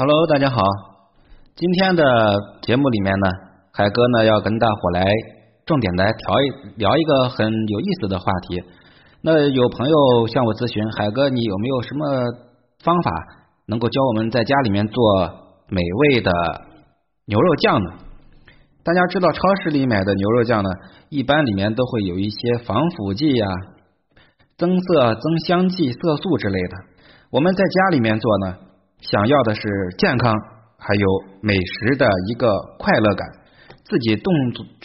Hello，大家好。今天的节目里面呢，海哥呢要跟大伙来重点来调一聊一个很有意思的话题。那有朋友向我咨询，海哥你有没有什么方法能够教我们在家里面做美味的牛肉酱呢？大家知道超市里买的牛肉酱呢，一般里面都会有一些防腐剂呀、增色、增香剂、色素之类的。我们在家里面做呢，想要的是健康，还有美食的一个快乐感。自己动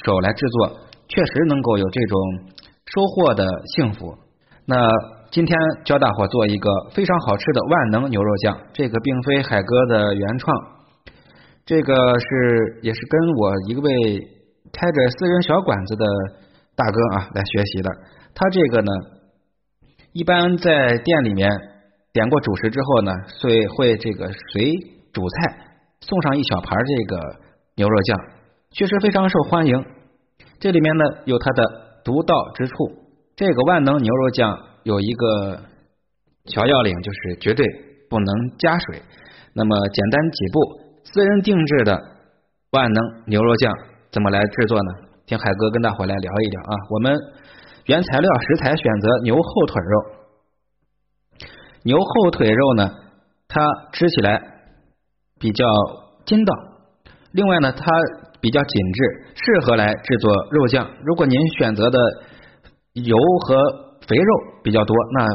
手来制作，确实能够有这种收获的幸福。那今天教大伙做一个非常好吃的万能牛肉酱，这个并非海哥的原创。这个是也是跟我一位开着私人小馆子的大哥啊来学习的。他这个呢，一般在店里面点过主食之后呢，会会这个随主菜送上一小盘这个牛肉酱，确实非常受欢迎。这里面呢有它的独到之处。这个万能牛肉酱有一个小要领，就是绝对不能加水。那么简单几步。私人定制的万能牛肉酱怎么来制作呢？听海哥跟大伙来聊一聊啊。我们原材料食材选择牛后腿肉，牛后腿肉呢，它吃起来比较筋道，另外呢，它比较紧致，适合来制作肉酱。如果您选择的油和肥肉比较多，那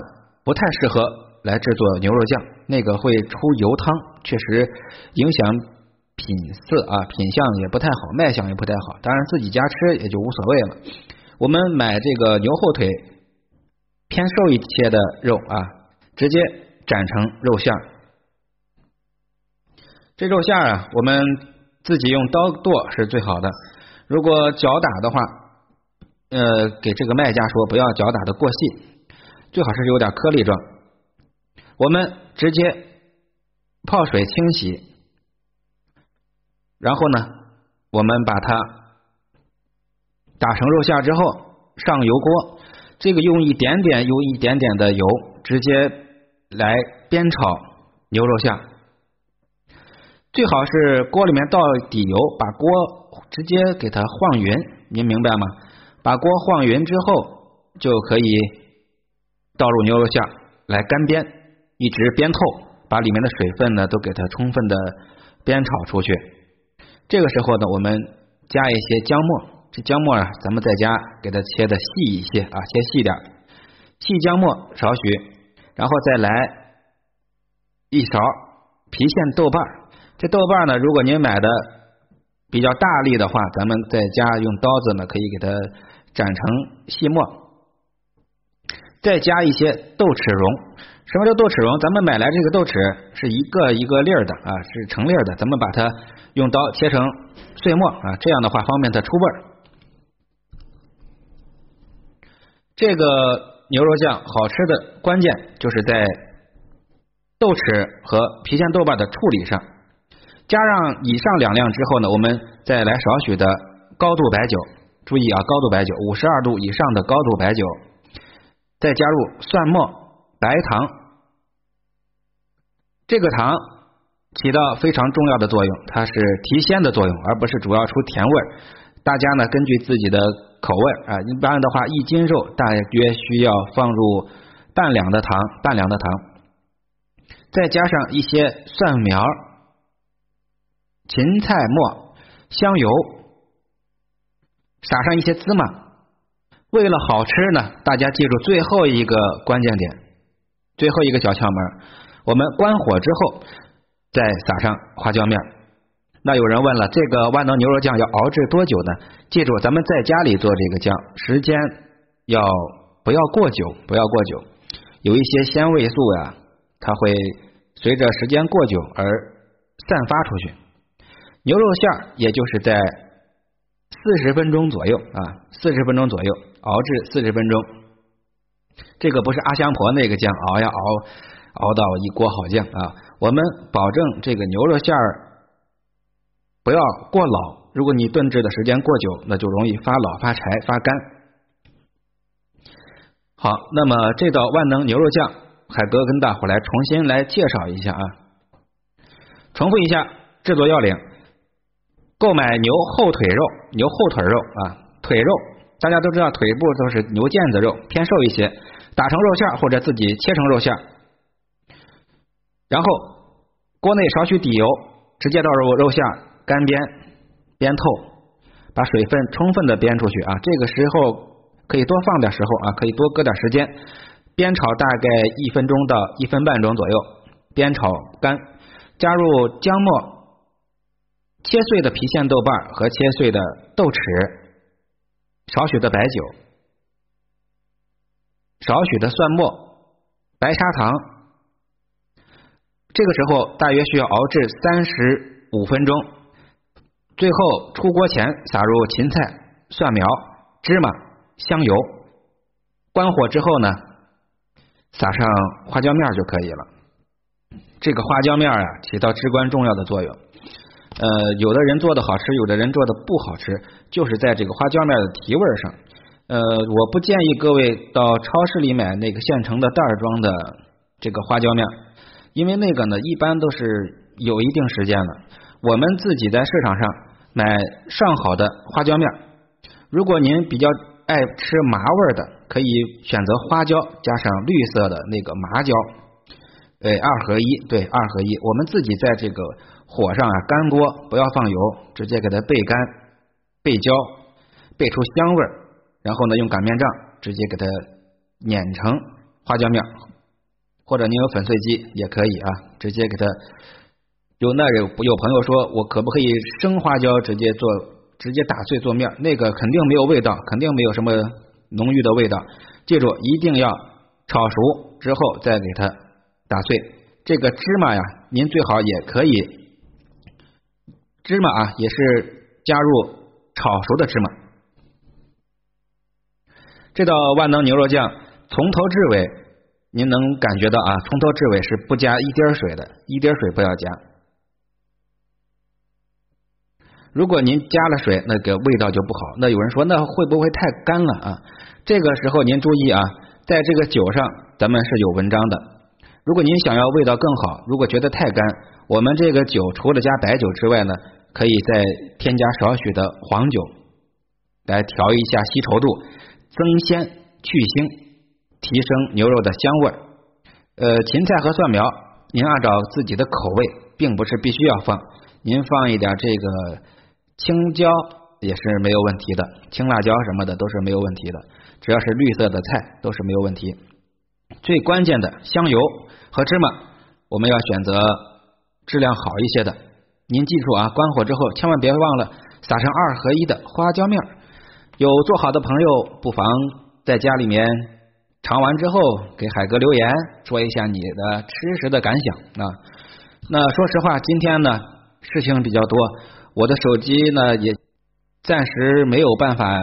不太适合来制作牛肉酱。那个会出油汤，确实影响品色啊，品相也不太好，卖相也不太好。当然自己家吃也就无所谓了。我们买这个牛后腿偏瘦一些的肉啊，直接斩成肉馅。这肉馅啊，我们自己用刀剁是最好的。如果搅打的话，呃，给这个卖家说不要搅打的过细，最好是有点颗粒状。我们直接泡水清洗，然后呢，我们把它打成肉馅之后上油锅，这个用一点点用一点点的油直接来煸炒牛肉馅，最好是锅里面倒底油，把锅直接给它晃匀，您明白吗？把锅晃匀之后，就可以倒入牛肉馅来干煸。一直煸透，把里面的水分呢都给它充分的煸炒出去。这个时候呢，我们加一些姜末，这姜末啊，咱们在家给它切的细一些啊，切细点，细姜末少许，然后再来一勺郫县豆瓣。这豆瓣呢，如果您买的比较大粒的话，咱们在家用刀子呢可以给它斩成细末，再加一些豆豉蓉。什么叫豆豉蓉？咱们买来这个豆豉是一个一个粒儿的啊，是成粒儿的。咱们把它用刀切成碎末啊，这样的话方便它出味儿。这个牛肉酱好吃的关键就是在豆豉和郫县豆瓣的处理上。加上以上两样之后呢，我们再来少许的高度白酒，注意啊，高度白酒五十二度以上的高度白酒，再加入蒜末、白糖。这个糖起到非常重要的作用，它是提鲜的作用，而不是主要出甜味。大家呢根据自己的口味啊，一般的话一斤肉大约需要放入半两的糖，半两的糖，再加上一些蒜苗、芹菜末、香油，撒上一些芝麻。为了好吃呢，大家记住最后一个关键点，最后一个小窍门。我们关火之后，再撒上花椒面。那有人问了，这个万能牛肉酱要熬制多久呢？记住，咱们在家里做这个酱，时间要不要过久？不要过久，有一些鲜味素呀，它会随着时间过久而散发出去。牛肉馅儿也就是在四十分钟左右啊，四十分钟左右熬制四十分钟。这个不是阿香婆那个酱熬呀熬。熬到一锅好酱啊！我们保证这个牛肉馅儿不要过老。如果你炖制的时间过久，那就容易发老、发柴、发干。好，那么这道万能牛肉酱，海哥跟大伙来重新来介绍一下啊。重复一下制作要领：购买牛后腿肉、牛后腿肉啊，腿肉大家都知道，腿部都是牛腱子肉，偏瘦一些，打成肉馅或者自己切成肉馅。然后锅内少许底油，直接倒入肉馅，干煸，煸透，把水分充分的煸出去啊。这个时候可以多放点时候啊，可以多搁点时间，煸炒大概一分钟到一分半钟左右，煸炒干，加入姜末。切碎的郫县豆瓣和切碎的豆豉，少许的白酒，少许的蒜末，白砂糖。这个时候大约需要熬制三十五分钟。最后出锅前撒入芹菜、蒜苗、芝麻、香油。关火之后呢，撒上花椒面就可以了。这个花椒面啊，起到至关重要的作用。呃，有的人做的好吃，有的人做的不好吃，就是在这个花椒面的提味上。呃，我不建议各位到超市里买那个现成的袋装的这个花椒面，因为那个呢一般都是有一定时间的。我们自己在市场上买上好的花椒面，如果您比较爱吃麻味儿的，可以选择花椒加上绿色的那个麻椒，哎，二合一，对，二合一。我们自己在这个。火上啊，干锅不要放油，直接给它焙干、焙焦，焙出香味儿。然后呢，用擀面杖直接给它碾成花椒面，或者您有粉碎机也可以啊，直接给它。有那有有朋友说我可不可以生花椒直接做，直接打碎做面？那个肯定没有味道，肯定没有什么浓郁的味道。记住，一定要炒熟之后再给它打碎。这个芝麻呀，您最好也可以。芝麻啊，也是加入炒熟的芝麻。这道万能牛肉酱从头至尾，您能感觉到啊，从头至尾是不加一滴水的，一滴水不要加。如果您加了水，那个味道就不好。那有人说，那会不会太干了啊？这个时候您注意啊，在这个酒上咱们是有文章的。如果您想要味道更好，如果觉得太干。我们这个酒除了加白酒之外呢，可以再添加少许的黄酒，来调一下稀稠度，增鲜去腥，提升牛肉的香味儿。呃，芹菜和蒜苗，您按照自己的口味，并不是必须要放，您放一点这个青椒也是没有问题的，青辣椒什么的都是没有问题的，只要是绿色的菜都是没有问题。最关键的香油和芝麻，我们要选择。质量好一些的，您记住啊，关火之后千万别忘了撒上二合一的花椒面。有做好的朋友，不妨在家里面尝完之后给海哥留言，说一下你的吃食的感想啊。那说实话，今天呢事情比较多，我的手机呢也暂时没有办法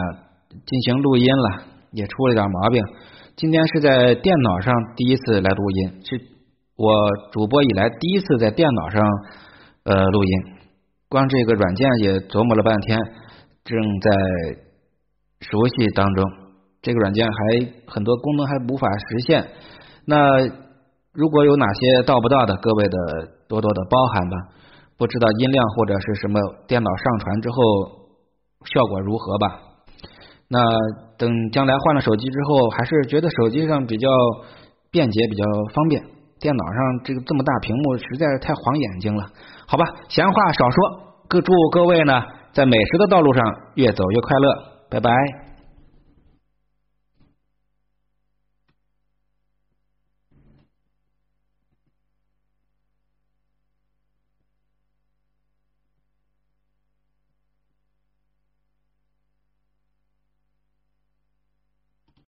进行录音了，也出了点毛病。今天是在电脑上第一次来录音，是。我主播以来第一次在电脑上呃录音，光这个软件也琢磨了半天，正在熟悉当中。这个软件还很多功能还无法实现，那如果有哪些到不到的，各位的多多的包涵吧。不知道音量或者是什么电脑上传之后效果如何吧？那等将来换了手机之后，还是觉得手机上比较便捷，比较方便。电脑上这个这么大屏幕实在是太晃眼睛了，好吧，闲话少说，各祝各位呢在美食的道路上越走越快乐，拜拜。